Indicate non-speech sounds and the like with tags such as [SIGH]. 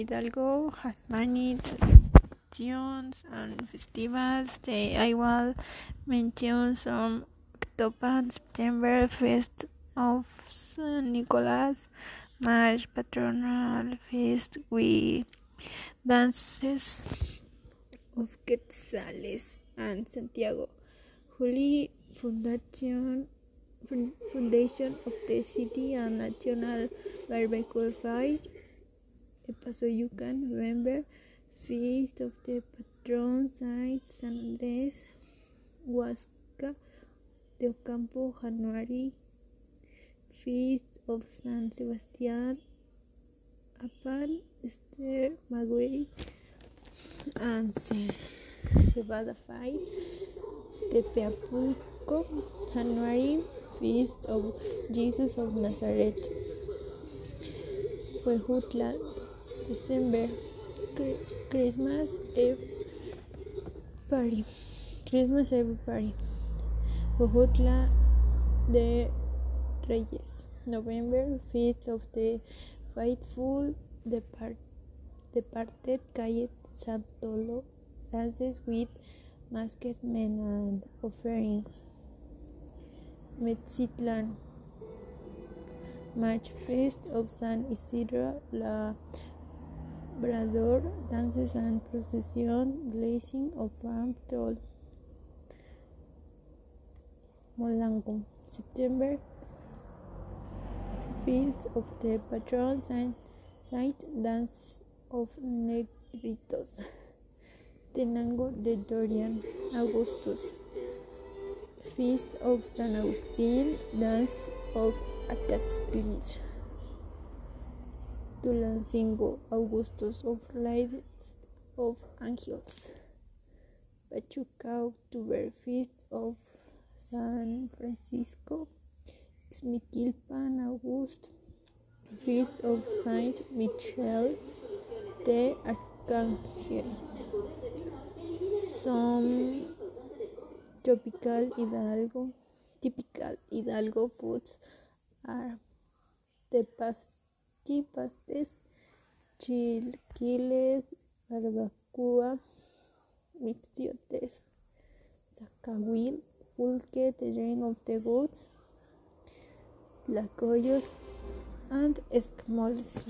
Hidalgo has many traditions and festivals. The will mention some October, September, Feast of San Nicholas, March, Patronal Feast with dances of Quetzales and Santiago. Holy Foundation Foundation of the City and National Barbecue Fight. Paso Yucan, November, Feast of the Patron Saint San Andres, Huasca de Ocampo, January, Feast of San Sebastian, Apan, Esther, Maguey, and Cebada Fight, Tepeapulco, January, Feast of Jesus of Nazareth, Huejutla, December, Christmas Eve Party, Christmas Eve Party, Huejutla de Reyes, November, Feast of the Faithful, Depart Departed, Calle Santolo, dances with masked men and offerings. Metzitlan, March Feast of San Isidro Labrador, dances and procession, blazing of farm toll. Molango, September, Feast of the Patron Saint, Dance of Negritos. [LAUGHS] Tenango de Dorian, Augustus. Feast of San Agustin, Dance of Acatztlis. Tulancingo, Augustus of Lights of Angels. Pachuca, October, Feast of San Francisco. Xmiquilpan, August, Feast of Saint Michel de Arcángel. Some tropical Hidalgo, typical Hidalgo foods are the pasti, pastes, chilaquiles, barbacoa, mixtiotes, zacahuil, pulque, the ring of the goats, tlacoyos, and escamoles.